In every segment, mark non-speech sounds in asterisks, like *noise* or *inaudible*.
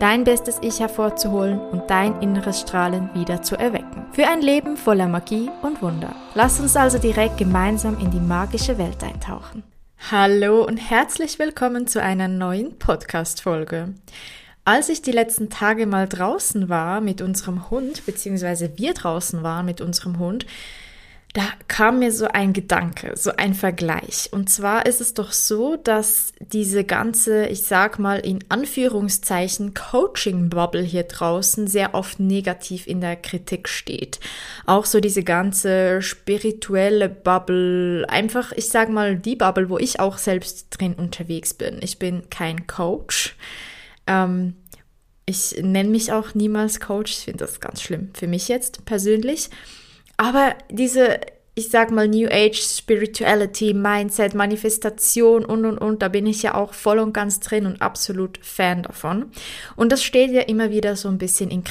Dein bestes Ich hervorzuholen und dein inneres Strahlen wieder zu erwecken. Für ein Leben voller Magie und Wunder. Lass uns also direkt gemeinsam in die magische Welt eintauchen. Hallo und herzlich willkommen zu einer neuen Podcast-Folge. Als ich die letzten Tage mal draußen war mit unserem Hund, beziehungsweise wir draußen waren mit unserem Hund, da kam mir so ein Gedanke, so ein Vergleich. Und zwar ist es doch so, dass diese ganze, ich sag mal in Anführungszeichen, Coaching-Bubble hier draußen sehr oft negativ in der Kritik steht. Auch so diese ganze spirituelle Bubble, einfach, ich sag mal, die Bubble, wo ich auch selbst drin unterwegs bin. Ich bin kein Coach. Ähm, ich nenne mich auch niemals Coach. Ich finde das ganz schlimm für mich jetzt persönlich. Aber diese, ich sag mal, New Age Spirituality, Mindset, Manifestation und und und, da bin ich ja auch voll und ganz drin und absolut Fan davon. Und das steht ja immer wieder so ein bisschen in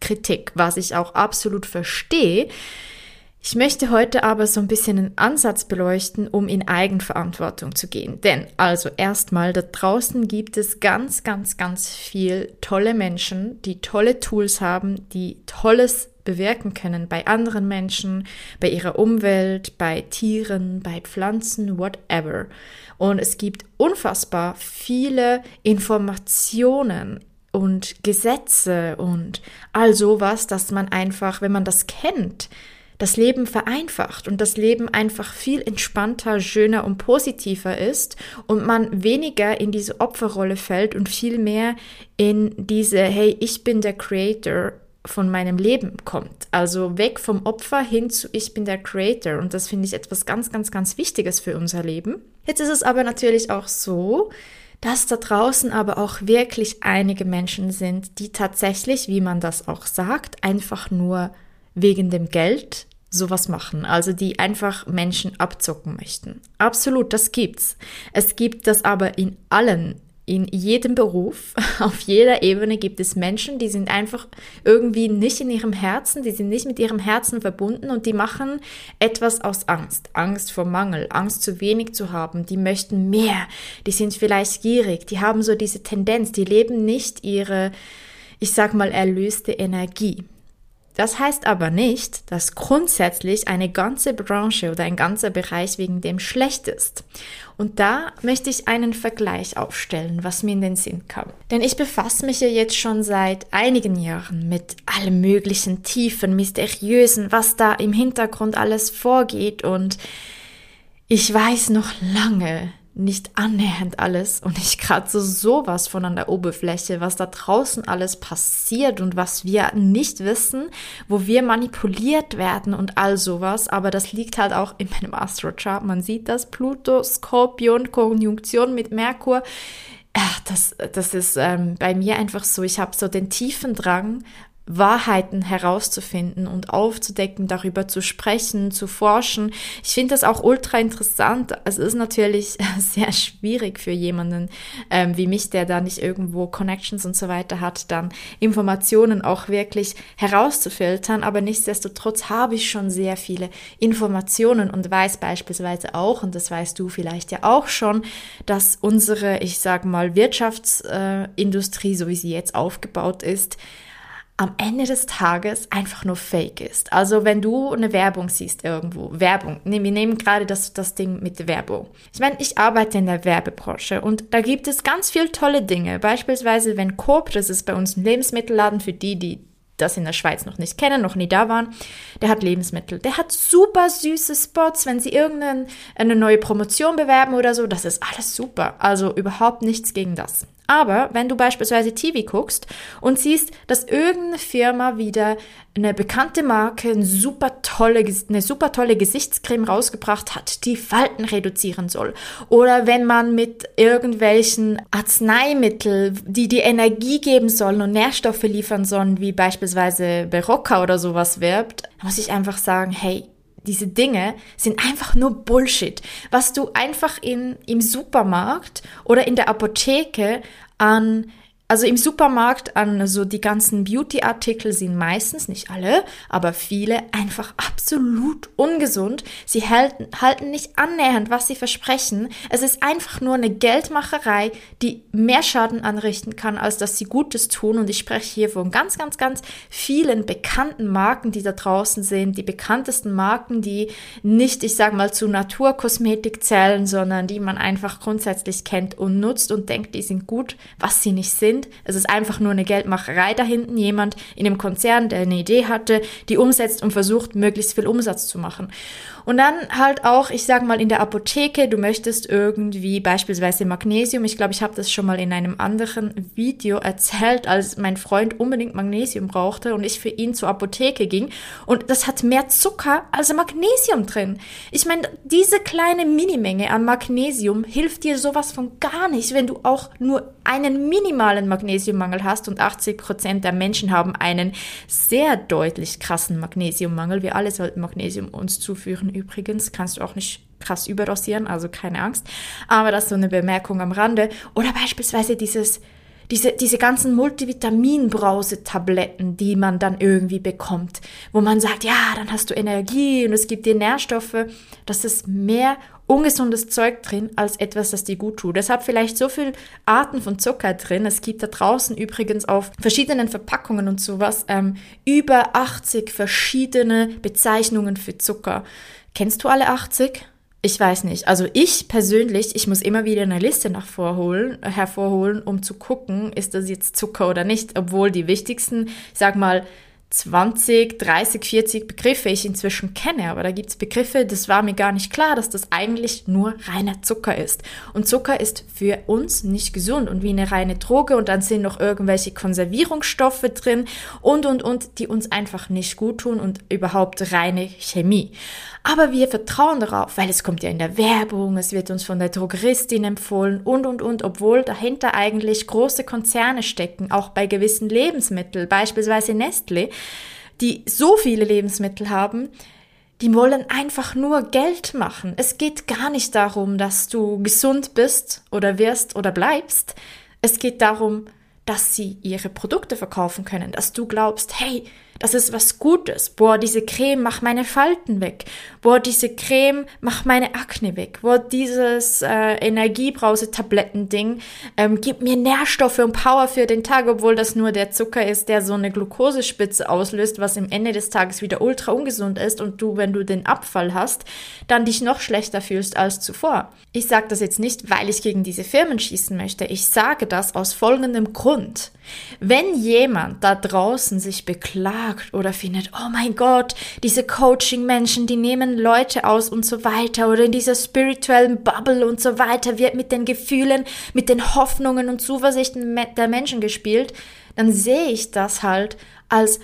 Kritik, was ich auch absolut verstehe. Ich möchte heute aber so ein bisschen einen Ansatz beleuchten, um in Eigenverantwortung zu gehen. Denn also erstmal, da draußen gibt es ganz, ganz, ganz viel tolle Menschen, die tolle Tools haben, die tolles bewirken können bei anderen Menschen, bei ihrer Umwelt, bei Tieren, bei Pflanzen, whatever. Und es gibt unfassbar viele Informationen und Gesetze und all sowas, dass man einfach, wenn man das kennt, das Leben vereinfacht und das Leben einfach viel entspannter, schöner und positiver ist und man weniger in diese Opferrolle fällt und viel mehr in diese, hey, ich bin der Creator von meinem Leben kommt. Also weg vom Opfer hin zu ich bin der Creator. Und das finde ich etwas ganz, ganz, ganz Wichtiges für unser Leben. Jetzt ist es aber natürlich auch so, dass da draußen aber auch wirklich einige Menschen sind, die tatsächlich, wie man das auch sagt, einfach nur wegen dem Geld sowas machen, also die einfach Menschen abzocken möchten. Absolut, das gibt's. Es gibt das aber in allen in jedem Beruf, *laughs* auf jeder Ebene gibt es Menschen, die sind einfach irgendwie nicht in ihrem Herzen, die sind nicht mit ihrem Herzen verbunden und die machen etwas aus Angst. Angst vor Mangel, Angst zu wenig zu haben, die möchten mehr, die sind vielleicht gierig, die haben so diese Tendenz, die leben nicht ihre, ich sag mal, erlöste Energie. Das heißt aber nicht, dass grundsätzlich eine ganze Branche oder ein ganzer Bereich wegen dem schlecht ist. Und da möchte ich einen Vergleich aufstellen, was mir in den Sinn kam. Denn ich befasse mich ja jetzt schon seit einigen Jahren mit allem möglichen Tiefen, Mysteriösen, was da im Hintergrund alles vorgeht und ich weiß noch lange nicht annähernd alles und ich kratze sowas von an der Oberfläche, was da draußen alles passiert und was wir nicht wissen, wo wir manipuliert werden und all sowas. Aber das liegt halt auch in meinem Astrochart. Man sieht das Pluto, Skorpion, Konjunktion mit Merkur. Ach, das, das ist ähm, bei mir einfach so. Ich habe so den tiefen Drang, Wahrheiten herauszufinden und aufzudecken, darüber zu sprechen, zu forschen. Ich finde das auch ultra interessant. Es ist natürlich *laughs* sehr schwierig für jemanden ähm, wie mich, der da nicht irgendwo Connections und so weiter hat, dann Informationen auch wirklich herauszufiltern. Aber nichtsdestotrotz habe ich schon sehr viele Informationen und weiß beispielsweise auch, und das weißt du vielleicht ja auch schon, dass unsere, ich sage mal, Wirtschaftsindustrie, so wie sie jetzt aufgebaut ist, am Ende des Tages einfach nur fake ist. Also wenn du eine Werbung siehst irgendwo, Werbung, wir nehmen gerade das, das Ding mit Werbung. Ich meine, ich arbeite in der Werbebranche und da gibt es ganz viele tolle Dinge. Beispielsweise, wenn Coop, das ist bei uns ein Lebensmittelladen für die, die das in der Schweiz noch nicht kennen, noch nie da waren, der hat Lebensmittel. Der hat super süße Spots, wenn sie irgendeine neue Promotion bewerben oder so, das ist alles super. Also überhaupt nichts gegen das. Aber wenn du beispielsweise TV guckst und siehst, dass irgendeine Firma wieder eine bekannte Marke, ein super super tolle, eine super tolle Gesichtscreme rausgebracht hat, die Falten reduzieren soll. Oder wenn man mit irgendwelchen Arzneimitteln, die die Energie geben sollen und Nährstoffe liefern sollen, wie beispielsweise Berocca oder sowas wirbt, muss ich einfach sagen, hey, diese Dinge sind einfach nur Bullshit. Was du einfach in, im Supermarkt oder in der Apotheke an also im Supermarkt an so die ganzen Beauty-Artikel sind meistens, nicht alle, aber viele einfach absolut ungesund. Sie halten, halten nicht annähernd, was sie versprechen. Es ist einfach nur eine Geldmacherei, die mehr Schaden anrichten kann, als dass sie Gutes tun. Und ich spreche hier von ganz, ganz, ganz vielen bekannten Marken, die da draußen sind. Die bekanntesten Marken, die nicht, ich sag mal, zu Naturkosmetik zählen, sondern die man einfach grundsätzlich kennt und nutzt und denkt, die sind gut, was sie nicht sind sind. Es ist einfach nur eine Geldmacherei da hinten. Jemand in dem Konzern, der eine Idee hatte, die umsetzt und versucht, möglichst viel Umsatz zu machen. Und dann halt auch, ich sag mal, in der Apotheke, du möchtest irgendwie beispielsweise Magnesium. Ich glaube, ich habe das schon mal in einem anderen Video erzählt, als mein Freund unbedingt Magnesium brauchte und ich für ihn zur Apotheke ging. Und das hat mehr Zucker als Magnesium drin. Ich meine, diese kleine Minimenge an Magnesium hilft dir sowas von gar nicht, wenn du auch nur einen minimalen Magnesiummangel hast und 80 Prozent der Menschen haben einen sehr deutlich krassen Magnesiummangel. Wir alle sollten Magnesium uns zuführen übrigens. Kannst du auch nicht krass überdosieren, also keine Angst. Aber das ist so eine Bemerkung am Rande. Oder beispielsweise dieses diese, diese ganzen Multivitaminbrause-Tabletten, die man dann irgendwie bekommt, wo man sagt, ja, dann hast du Energie und es gibt dir Nährstoffe, das ist mehr ungesundes Zeug drin als etwas, das dir gut tut. Es hat vielleicht so viel Arten von Zucker drin. Es gibt da draußen übrigens auf verschiedenen Verpackungen und sowas ähm, über 80 verschiedene Bezeichnungen für Zucker. Kennst du alle 80? Ich weiß nicht. Also ich persönlich, ich muss immer wieder eine Liste nach vorholen, hervorholen, um zu gucken, ist das jetzt Zucker oder nicht, obwohl die wichtigsten, ich sag mal, 20, 30, 40 Begriffe ich inzwischen kenne, aber da gibt's Begriffe, das war mir gar nicht klar, dass das eigentlich nur reiner Zucker ist. Und Zucker ist für uns nicht gesund und wie eine reine Droge und dann sind noch irgendwelche Konservierungsstoffe drin und und und, die uns einfach nicht gut tun und überhaupt reine Chemie. Aber wir vertrauen darauf, weil es kommt ja in der Werbung, es wird uns von der Drogeristin empfohlen und, und, und, obwohl dahinter eigentlich große Konzerne stecken, auch bei gewissen Lebensmitteln, beispielsweise Nestle, die so viele Lebensmittel haben, die wollen einfach nur Geld machen. Es geht gar nicht darum, dass du gesund bist oder wirst oder bleibst. Es geht darum, dass sie ihre Produkte verkaufen können, dass du glaubst, hey, das ist was Gutes. Boah, diese Creme macht meine Falten weg. Boah, diese Creme macht meine Akne weg. Boah, dieses äh, Energiebrause-Tabletten-Ding ähm, gibt mir Nährstoffe und Power für den Tag, obwohl das nur der Zucker ist, der so eine Glukosespitze auslöst, was im Ende des Tages wieder ultra ungesund ist und du, wenn du den Abfall hast, dann dich noch schlechter fühlst als zuvor. Ich sage das jetzt nicht, weil ich gegen diese Firmen schießen möchte. Ich sage das aus folgendem Grund. Wenn jemand da draußen sich beklagt, sagt oder findet, oh mein Gott, diese Coaching-Menschen, die nehmen Leute aus und so weiter oder in dieser spirituellen Bubble und so weiter wird mit den Gefühlen, mit den Hoffnungen und Zuversichten der Menschen gespielt, dann sehe ich das halt als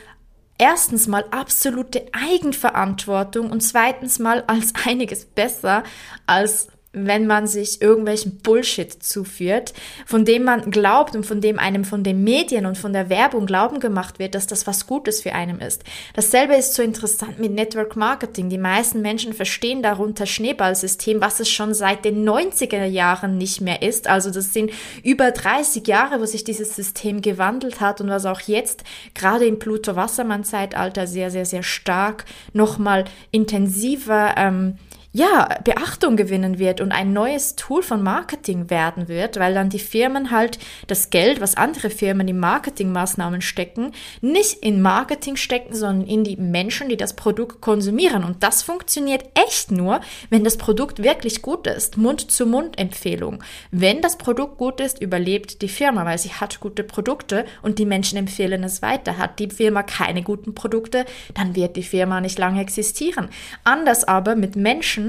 erstens mal absolute Eigenverantwortung und zweitens mal als einiges besser als wenn man sich irgendwelchen Bullshit zuführt, von dem man glaubt und von dem einem von den Medien und von der Werbung glauben gemacht wird, dass das was Gutes für einen ist. Dasselbe ist so interessant mit Network Marketing. Die meisten Menschen verstehen darunter Schneeballsystem, was es schon seit den 90er Jahren nicht mehr ist. Also das sind über 30 Jahre, wo sich dieses System gewandelt hat und was auch jetzt gerade im Pluto-Wassermann-Zeitalter sehr, sehr, sehr stark nochmal intensiver ähm, ja, Beachtung gewinnen wird und ein neues Tool von Marketing werden wird, weil dann die Firmen halt das Geld, was andere Firmen in Marketingmaßnahmen stecken, nicht in Marketing stecken, sondern in die Menschen, die das Produkt konsumieren. Und das funktioniert echt nur, wenn das Produkt wirklich gut ist. Mund-zu-Mund-Empfehlung. Wenn das Produkt gut ist, überlebt die Firma, weil sie hat gute Produkte und die Menschen empfehlen es weiter. Hat die Firma keine guten Produkte, dann wird die Firma nicht lange existieren. Anders aber mit Menschen,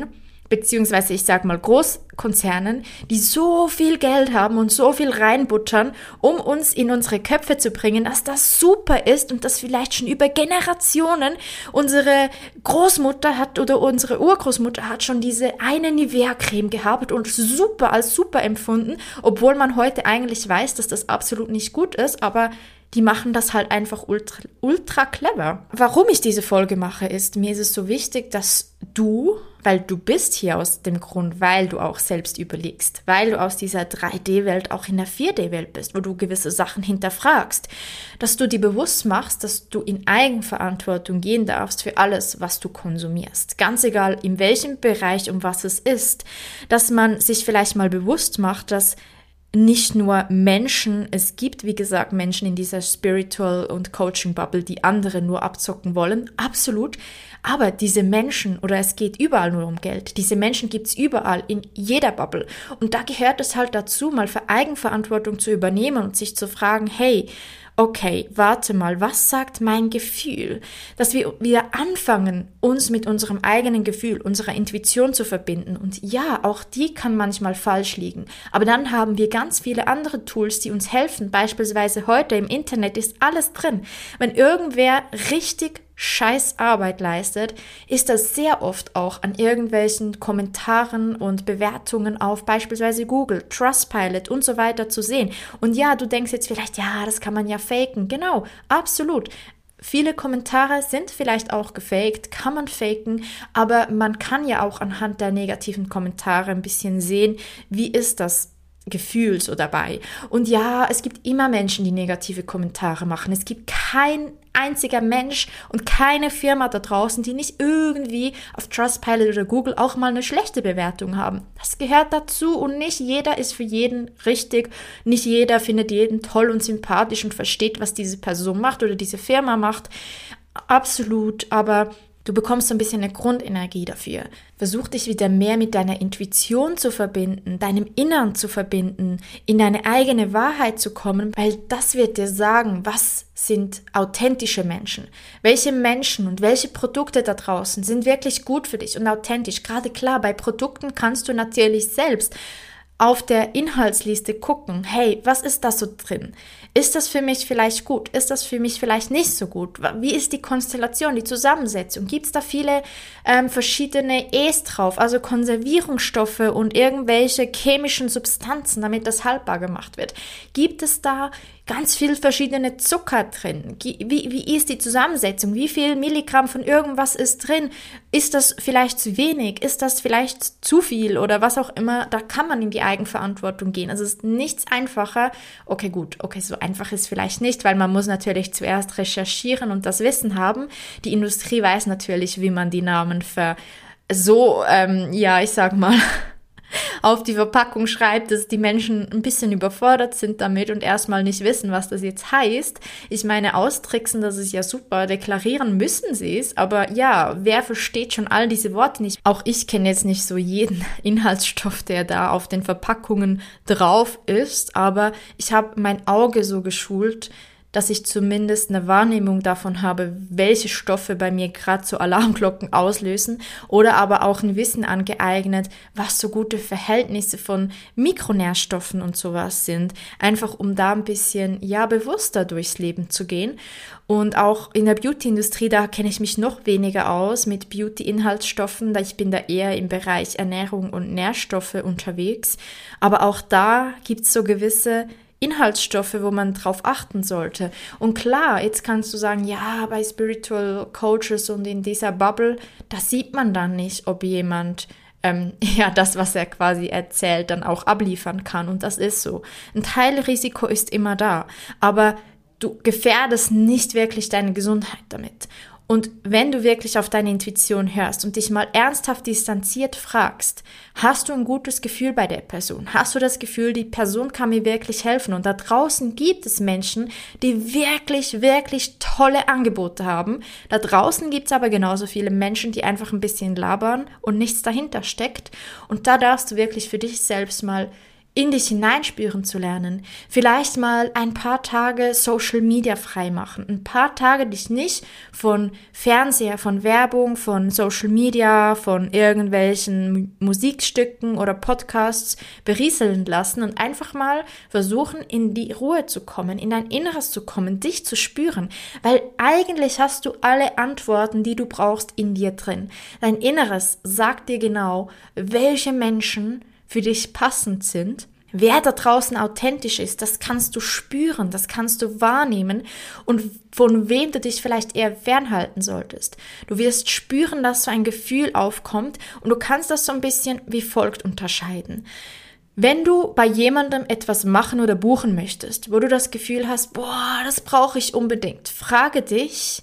beziehungsweise ich sag mal Großkonzernen, die so viel Geld haben und so viel reinbuttern, um uns in unsere Köpfe zu bringen, dass das super ist und dass vielleicht schon über Generationen unsere Großmutter hat oder unsere Urgroßmutter hat schon diese eine Nivea-Creme gehabt und super als super empfunden, obwohl man heute eigentlich weiß, dass das absolut nicht gut ist, aber die machen das halt einfach ultra, ultra clever. Warum ich diese Folge mache, ist, mir ist es so wichtig, dass du, weil du bist hier aus dem Grund, weil du auch selbst überlegst, weil du aus dieser 3D-Welt auch in der 4D-Welt bist, wo du gewisse Sachen hinterfragst, dass du dir bewusst machst, dass du in Eigenverantwortung gehen darfst für alles, was du konsumierst. Ganz egal, in welchem Bereich, um was es ist, dass man sich vielleicht mal bewusst macht, dass nicht nur Menschen, es gibt, wie gesagt, Menschen in dieser Spiritual- und Coaching-Bubble, die andere nur abzocken wollen, absolut. Aber diese Menschen, oder es geht überall nur um Geld, diese Menschen gibt's überall, in jeder Bubble. Und da gehört es halt dazu, mal für Eigenverantwortung zu übernehmen und sich zu fragen, hey, okay, warte mal, was sagt mein Gefühl? Dass wir wieder anfangen, uns mit unserem eigenen Gefühl, unserer Intuition zu verbinden. Und ja, auch die kann manchmal falsch liegen. Aber dann haben wir ganz viele andere Tools, die uns helfen. Beispielsweise heute im Internet ist alles drin. Wenn irgendwer richtig scheiß Arbeit leistet, ist das sehr oft auch an irgendwelchen Kommentaren und Bewertungen auf beispielsweise Google, Trustpilot und so weiter zu sehen. Und ja, du denkst jetzt vielleicht, ja, das kann man ja faken. Genau, absolut. Viele Kommentare sind vielleicht auch gefaked, kann man faken, aber man kann ja auch anhand der negativen Kommentare ein bisschen sehen, wie ist das Gefühl so dabei. Und ja, es gibt immer Menschen, die negative Kommentare machen. Es gibt kein einziger Mensch und keine Firma da draußen, die nicht irgendwie auf Trustpilot oder Google auch mal eine schlechte Bewertung haben. Das gehört dazu und nicht jeder ist für jeden richtig. Nicht jeder findet jeden toll und sympathisch und versteht, was diese Person macht oder diese Firma macht. Absolut, aber Du bekommst so ein bisschen eine Grundenergie dafür. Versuch dich wieder mehr mit deiner Intuition zu verbinden, deinem Innern zu verbinden, in deine eigene Wahrheit zu kommen, weil das wird dir sagen, was sind authentische Menschen. Welche Menschen und welche Produkte da draußen sind wirklich gut für dich und authentisch. Gerade klar, bei Produkten kannst du natürlich selbst auf der Inhaltsliste gucken, hey, was ist da so drin? Ist das für mich vielleicht gut? Ist das für mich vielleicht nicht so gut? Wie ist die Konstellation, die Zusammensetzung? Gibt es da viele ähm, verschiedene E's drauf, also Konservierungsstoffe und irgendwelche chemischen Substanzen, damit das haltbar gemacht wird? Gibt es da ganz viel verschiedene Zucker drin? Wie, wie ist die Zusammensetzung? Wie viel Milligramm von irgendwas ist drin? Ist das vielleicht zu wenig? Ist das vielleicht zu viel oder was auch immer? Da kann man in die Eigenverantwortung gehen. Also es ist nichts einfacher. Okay, gut. Okay, so einfach ist vielleicht nicht, weil man muss natürlich zuerst recherchieren und das Wissen haben. Die Industrie weiß natürlich, wie man die Namen für so, ähm, ja, ich sag mal, *laughs* auf die Verpackung schreibt, dass die Menschen ein bisschen überfordert sind damit und erstmal nicht wissen, was das jetzt heißt. Ich meine, austricksen, das ist ja super, deklarieren müssen sie es, aber ja, wer versteht schon all diese Worte nicht? Auch ich kenne jetzt nicht so jeden *laughs* Inhaltsstoff, der da auf den Verpackungen drauf ist, aber ich habe mein Auge so geschult, dass ich zumindest eine Wahrnehmung davon habe, welche Stoffe bei mir gerade so Alarmglocken auslösen oder aber auch ein Wissen angeeignet, was so gute Verhältnisse von Mikronährstoffen und sowas sind, einfach um da ein bisschen ja bewusster durchs Leben zu gehen. Und auch in der Beauty-Industrie, da kenne ich mich noch weniger aus mit Beauty-Inhaltsstoffen, da ich bin da eher im Bereich Ernährung und Nährstoffe unterwegs. Aber auch da gibt es so gewisse Inhaltsstoffe, wo man drauf achten sollte. Und klar, jetzt kannst du sagen, ja, bei Spiritual Coaches und in dieser Bubble, da sieht man dann nicht, ob jemand ähm, *laughs* ja das, was er quasi erzählt, dann auch abliefern kann. Und das ist so. Ein Teilrisiko ist immer da, aber du gefährdest nicht wirklich deine Gesundheit damit. Und wenn du wirklich auf deine Intuition hörst und dich mal ernsthaft distanziert fragst, hast du ein gutes Gefühl bei der Person? Hast du das Gefühl, die Person kann mir wirklich helfen? Und da draußen gibt es Menschen, die wirklich, wirklich tolle Angebote haben. Da draußen gibt es aber genauso viele Menschen, die einfach ein bisschen labern und nichts dahinter steckt. Und da darfst du wirklich für dich selbst mal in dich hineinspüren zu lernen. Vielleicht mal ein paar Tage Social Media frei machen. Ein paar Tage dich nicht von Fernseher, von Werbung, von Social Media, von irgendwelchen Musikstücken oder Podcasts berieseln lassen und einfach mal versuchen, in die Ruhe zu kommen, in dein Inneres zu kommen, dich zu spüren. Weil eigentlich hast du alle Antworten, die du brauchst, in dir drin. Dein Inneres sagt dir genau, welche Menschen für dich passend sind, wer da draußen authentisch ist, das kannst du spüren, das kannst du wahrnehmen und von wem du dich vielleicht eher fernhalten solltest. Du wirst spüren, dass so ein Gefühl aufkommt und du kannst das so ein bisschen wie folgt unterscheiden. Wenn du bei jemandem etwas machen oder buchen möchtest, wo du das Gefühl hast, boah, das brauche ich unbedingt, frage dich,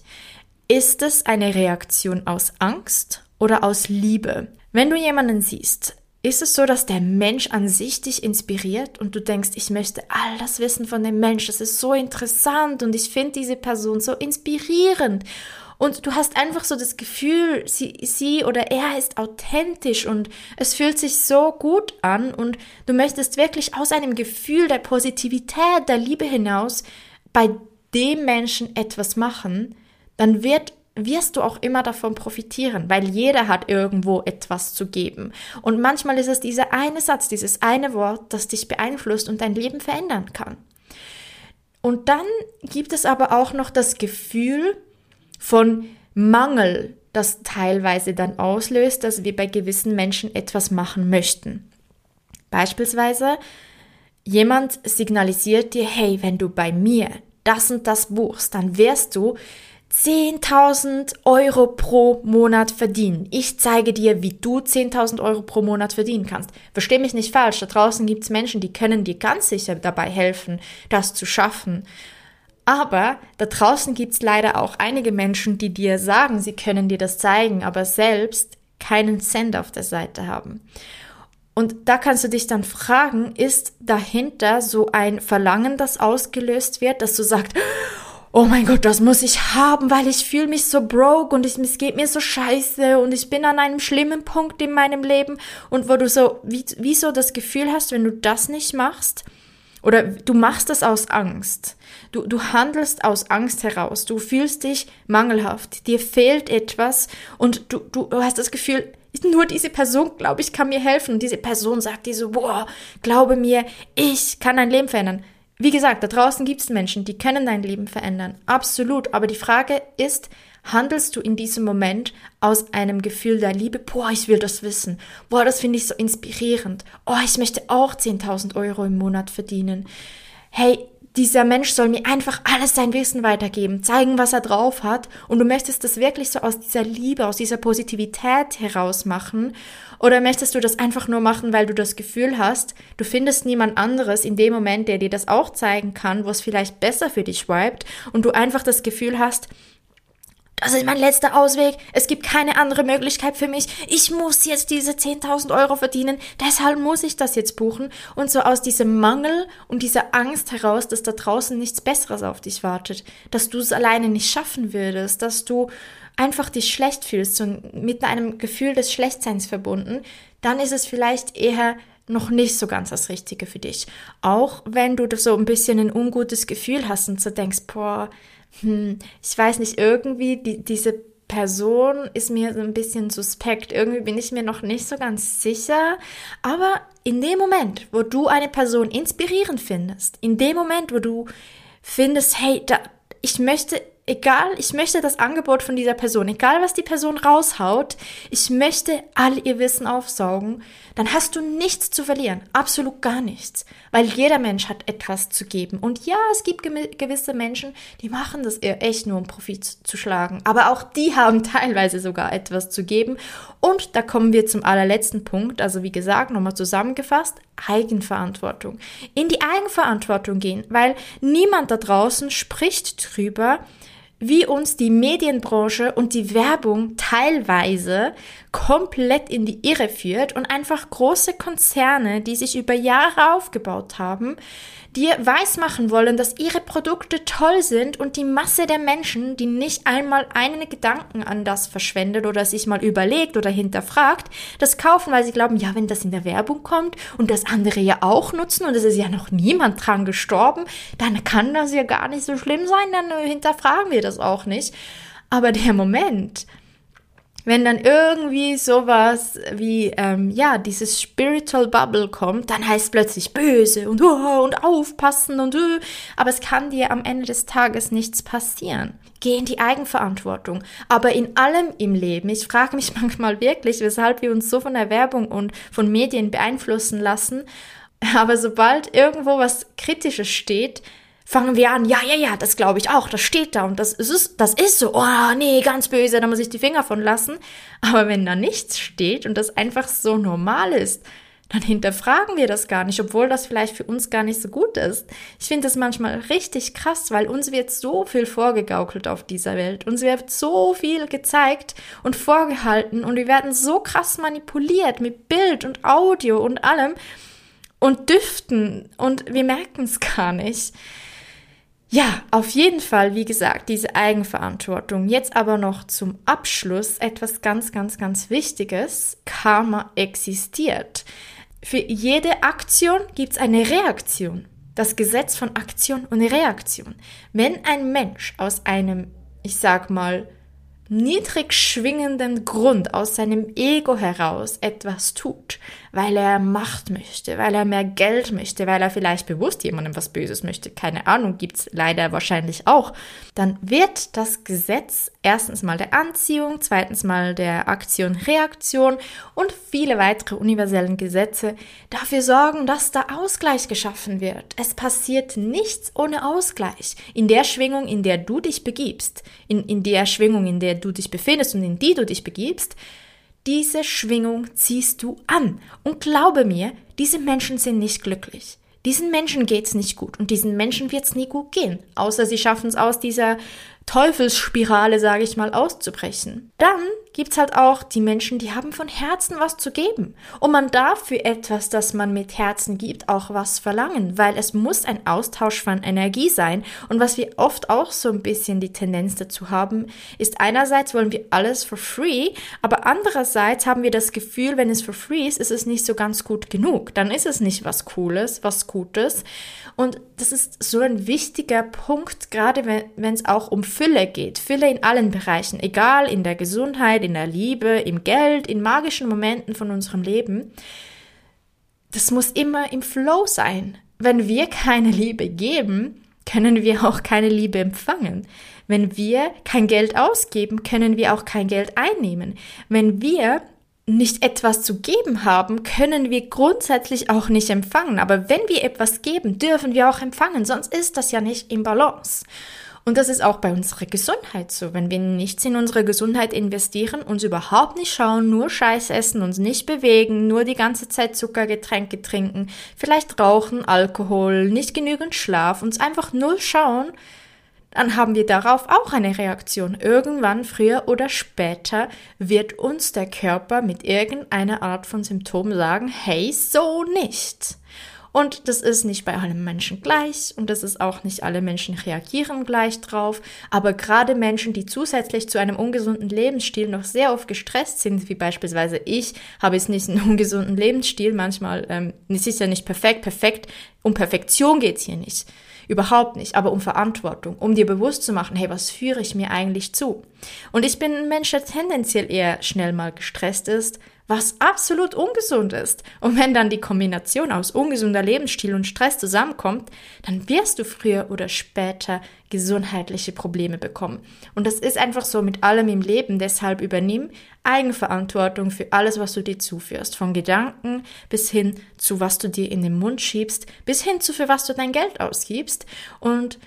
ist es eine Reaktion aus Angst oder aus Liebe? Wenn du jemanden siehst, ist es so, dass der Mensch an sich dich inspiriert und du denkst, ich möchte all das wissen von dem Mensch, das ist so interessant und ich finde diese Person so inspirierend. Und du hast einfach so das Gefühl, sie, sie oder er ist authentisch und es fühlt sich so gut an und du möchtest wirklich aus einem Gefühl der Positivität, der Liebe hinaus bei dem Menschen etwas machen, dann wird wirst du auch immer davon profitieren, weil jeder hat irgendwo etwas zu geben. Und manchmal ist es dieser eine Satz, dieses eine Wort, das dich beeinflusst und dein Leben verändern kann. Und dann gibt es aber auch noch das Gefühl von Mangel, das teilweise dann auslöst, dass wir bei gewissen Menschen etwas machen möchten. Beispielsweise, jemand signalisiert dir, hey, wenn du bei mir das und das buchst, dann wirst du 10.000 Euro pro Monat verdienen. Ich zeige dir, wie du 10.000 Euro pro Monat verdienen kannst. Versteh mich nicht falsch, da draußen gibt es Menschen, die können dir ganz sicher dabei helfen, das zu schaffen. Aber da draußen gibt es leider auch einige Menschen, die dir sagen, sie können dir das zeigen, aber selbst keinen Cent auf der Seite haben. Und da kannst du dich dann fragen, ist dahinter so ein Verlangen, das ausgelöst wird, dass du sagst, oh mein Gott, das muss ich haben, weil ich fühle mich so broke und ich, es geht mir so scheiße und ich bin an einem schlimmen Punkt in meinem Leben und wo du so, wie, wie so das Gefühl hast, wenn du das nicht machst, oder du machst das aus Angst. Du, du handelst aus Angst heraus. Du fühlst dich mangelhaft. Dir fehlt etwas und du, du, hast das Gefühl, nur diese Person, glaube ich, kann mir helfen. Und diese Person sagt dir so, boah, glaube mir, ich kann dein Leben verändern. Wie gesagt, da draußen gibt es Menschen, die können dein Leben verändern. Absolut. Aber die Frage ist, handelst du in diesem Moment aus einem Gefühl der Liebe? Boah, ich will das wissen. Boah, das finde ich so inspirierend. Oh, ich möchte auch 10.000 Euro im Monat verdienen. Hey, dieser Mensch soll mir einfach alles sein Wissen weitergeben, zeigen, was er drauf hat. Und du möchtest das wirklich so aus dieser Liebe, aus dieser Positivität heraus machen. Oder möchtest du das einfach nur machen, weil du das Gefühl hast, du findest niemand anderes in dem Moment, der dir das auch zeigen kann, wo es vielleicht besser für dich vibet und du einfach das Gefühl hast, das ist mein letzter Ausweg. Es gibt keine andere Möglichkeit für mich. Ich muss jetzt diese 10.000 Euro verdienen. Deshalb muss ich das jetzt buchen. Und so aus diesem Mangel und dieser Angst heraus, dass da draußen nichts Besseres auf dich wartet, dass du es alleine nicht schaffen würdest, dass du einfach dich schlecht fühlst und mit einem Gefühl des Schlechtseins verbunden, dann ist es vielleicht eher noch nicht so ganz das Richtige für dich. Auch wenn du so ein bisschen ein ungutes Gefühl hast und so denkst, boah, hm, ich weiß nicht, irgendwie die, diese Person ist mir so ein bisschen suspekt. Irgendwie bin ich mir noch nicht so ganz sicher. Aber in dem Moment, wo du eine Person inspirierend findest, in dem Moment, wo du findest, hey, da, ich möchte egal, ich möchte das Angebot von dieser Person, egal was die Person raushaut, ich möchte all ihr Wissen aufsaugen, dann hast du nichts zu verlieren, absolut gar nichts, weil jeder Mensch hat etwas zu geben. Und ja, es gibt gewisse Menschen, die machen das echt nur, um Profit zu schlagen, aber auch die haben *laughs* teilweise sogar etwas zu geben. Und da kommen wir zum allerletzten Punkt, also wie gesagt, nochmal zusammengefasst, Eigenverantwortung. In die Eigenverantwortung gehen, weil niemand da draußen spricht drüber, wie uns die Medienbranche und die Werbung teilweise komplett in die Irre führt und einfach große Konzerne, die sich über Jahre aufgebaut haben, dir weismachen wollen, dass ihre Produkte toll sind und die Masse der Menschen, die nicht einmal einen Gedanken an das verschwendet oder sich mal überlegt oder hinterfragt, das kaufen, weil sie glauben, ja, wenn das in der Werbung kommt und das andere ja auch nutzen und es ist ja noch niemand dran gestorben, dann kann das ja gar nicht so schlimm sein, dann hinterfragen wir das auch nicht. Aber der Moment, wenn dann irgendwie sowas wie, ähm, ja, dieses Spiritual Bubble kommt, dann heißt plötzlich böse und, uh, und aufpassen und, uh, aber es kann dir am Ende des Tages nichts passieren. Geh in die Eigenverantwortung. Aber in allem im Leben, ich frage mich *laughs* manchmal wirklich, weshalb wir uns so von der Werbung und von Medien beeinflussen lassen, aber sobald irgendwo was Kritisches steht, fangen wir an, ja, ja, ja, das glaube ich auch, das steht da und das ist, das ist so, oh nee, ganz böse, da muss ich die Finger von lassen. Aber wenn da nichts steht und das einfach so normal ist, dann hinterfragen wir das gar nicht, obwohl das vielleicht für uns gar nicht so gut ist. Ich finde das manchmal richtig krass, weil uns wird so viel vorgegaukelt auf dieser Welt. Uns wird so viel gezeigt und vorgehalten und wir werden so krass manipuliert mit Bild und Audio und allem und Düften und wir merken es gar nicht. Ja, auf jeden Fall, wie gesagt, diese Eigenverantwortung. Jetzt aber noch zum Abschluss etwas ganz, ganz, ganz Wichtiges. Karma existiert. Für jede Aktion gibt es eine Reaktion. Das Gesetz von Aktion und Reaktion. Wenn ein Mensch aus einem, ich sag mal, niedrig schwingenden Grund aus seinem Ego heraus etwas tut, weil er Macht möchte, weil er mehr Geld möchte, weil er vielleicht bewusst jemandem was Böses möchte, keine Ahnung, gibt's leider wahrscheinlich auch, dann wird das Gesetz erstens mal der Anziehung, zweitens mal der Aktion-Reaktion und viele weitere universellen Gesetze dafür sorgen, dass da Ausgleich geschaffen wird. Es passiert nichts ohne Ausgleich. In der Schwingung, in der du dich begibst, in, in der Schwingung, in der du dich befindest und in die du dich begibst, diese Schwingung ziehst du an. Und glaube mir, diese Menschen sind nicht glücklich. Diesen Menschen geht's nicht gut und diesen Menschen wird's nie gut gehen, außer sie schaffen es aus dieser Teufelsspirale, sage ich mal, auszubrechen. Dann gibt's halt auch die Menschen, die haben von Herzen was zu geben. Und man darf für etwas, das man mit Herzen gibt, auch was verlangen, weil es muss ein Austausch von Energie sein. Und was wir oft auch so ein bisschen die Tendenz dazu haben, ist einerseits wollen wir alles for free, aber andererseits haben wir das Gefühl, wenn es for free ist, ist es nicht so ganz gut genug. Dann ist es nicht was Cooles, was Gutes. Und das ist so ein wichtiger Punkt, gerade wenn es auch um Fülle geht. Fülle in allen Bereichen, egal in der Gesundheit, in der Liebe, im Geld, in magischen Momenten von unserem Leben. Das muss immer im Flow sein. Wenn wir keine Liebe geben, können wir auch keine Liebe empfangen. Wenn wir kein Geld ausgeben, können wir auch kein Geld einnehmen. Wenn wir nicht etwas zu geben haben, können wir grundsätzlich auch nicht empfangen. Aber wenn wir etwas geben, dürfen wir auch empfangen, sonst ist das ja nicht im Balance. Und das ist auch bei unserer Gesundheit so. Wenn wir nichts in unsere Gesundheit investieren, uns überhaupt nicht schauen, nur Scheiß essen, uns nicht bewegen, nur die ganze Zeit Zuckergetränke trinken, vielleicht rauchen, Alkohol, nicht genügend Schlaf, uns einfach null schauen, dann haben wir darauf auch eine Reaktion. Irgendwann, früher oder später, wird uns der Körper mit irgendeiner Art von Symptom sagen, hey, so nicht. Und das ist nicht bei allen Menschen gleich und das ist auch nicht alle Menschen reagieren gleich drauf. Aber gerade Menschen, die zusätzlich zu einem ungesunden Lebensstil noch sehr oft gestresst sind, wie beispielsweise ich, habe jetzt nicht einen *laughs* ungesunden Lebensstil. Manchmal ähm, es ist ja nicht perfekt. Perfekt, um Perfektion geht's hier nicht. Überhaupt nicht, aber um Verantwortung, um dir bewusst zu machen, hey, was führe ich mir eigentlich zu? Und ich bin ein Mensch, der tendenziell eher schnell mal gestresst ist, was absolut ungesund ist. Und wenn dann die Kombination aus ungesunder Lebensstil und Stress zusammenkommt, dann wirst du früher oder später gesundheitliche Probleme bekommen. Und das ist einfach so mit allem im Leben. Deshalb übernimm Eigenverantwortung für alles, was du dir zuführst. Von Gedanken bis hin zu was du dir in den Mund schiebst, bis hin zu für was du dein Geld ausgibst. Und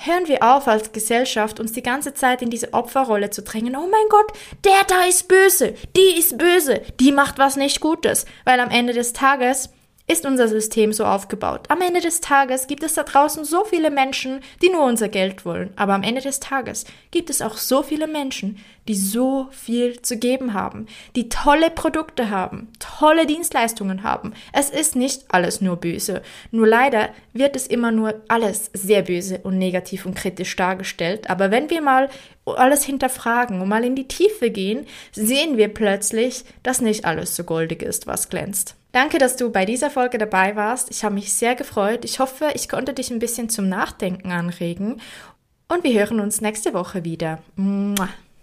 Hören wir auf als Gesellschaft, uns die ganze Zeit in diese Opferrolle zu drängen. Oh mein Gott, der da ist böse, die ist böse, die macht was nicht Gutes. Weil am Ende des Tages ist unser System so aufgebaut. Am Ende des Tages gibt es da draußen so viele Menschen, die nur unser Geld wollen. Aber am Ende des Tages gibt es auch so viele Menschen, die so viel zu geben haben, die tolle Produkte haben, tolle Dienstleistungen haben. Es ist nicht alles nur böse. Nur leider wird es immer nur alles sehr böse und negativ und kritisch dargestellt. Aber wenn wir mal alles hinterfragen und mal in die Tiefe gehen, sehen wir plötzlich, dass nicht alles so goldig ist, was glänzt. Danke, dass du bei dieser Folge dabei warst. Ich habe mich sehr gefreut. Ich hoffe, ich konnte dich ein bisschen zum Nachdenken anregen. Und wir hören uns nächste Woche wieder. Mua.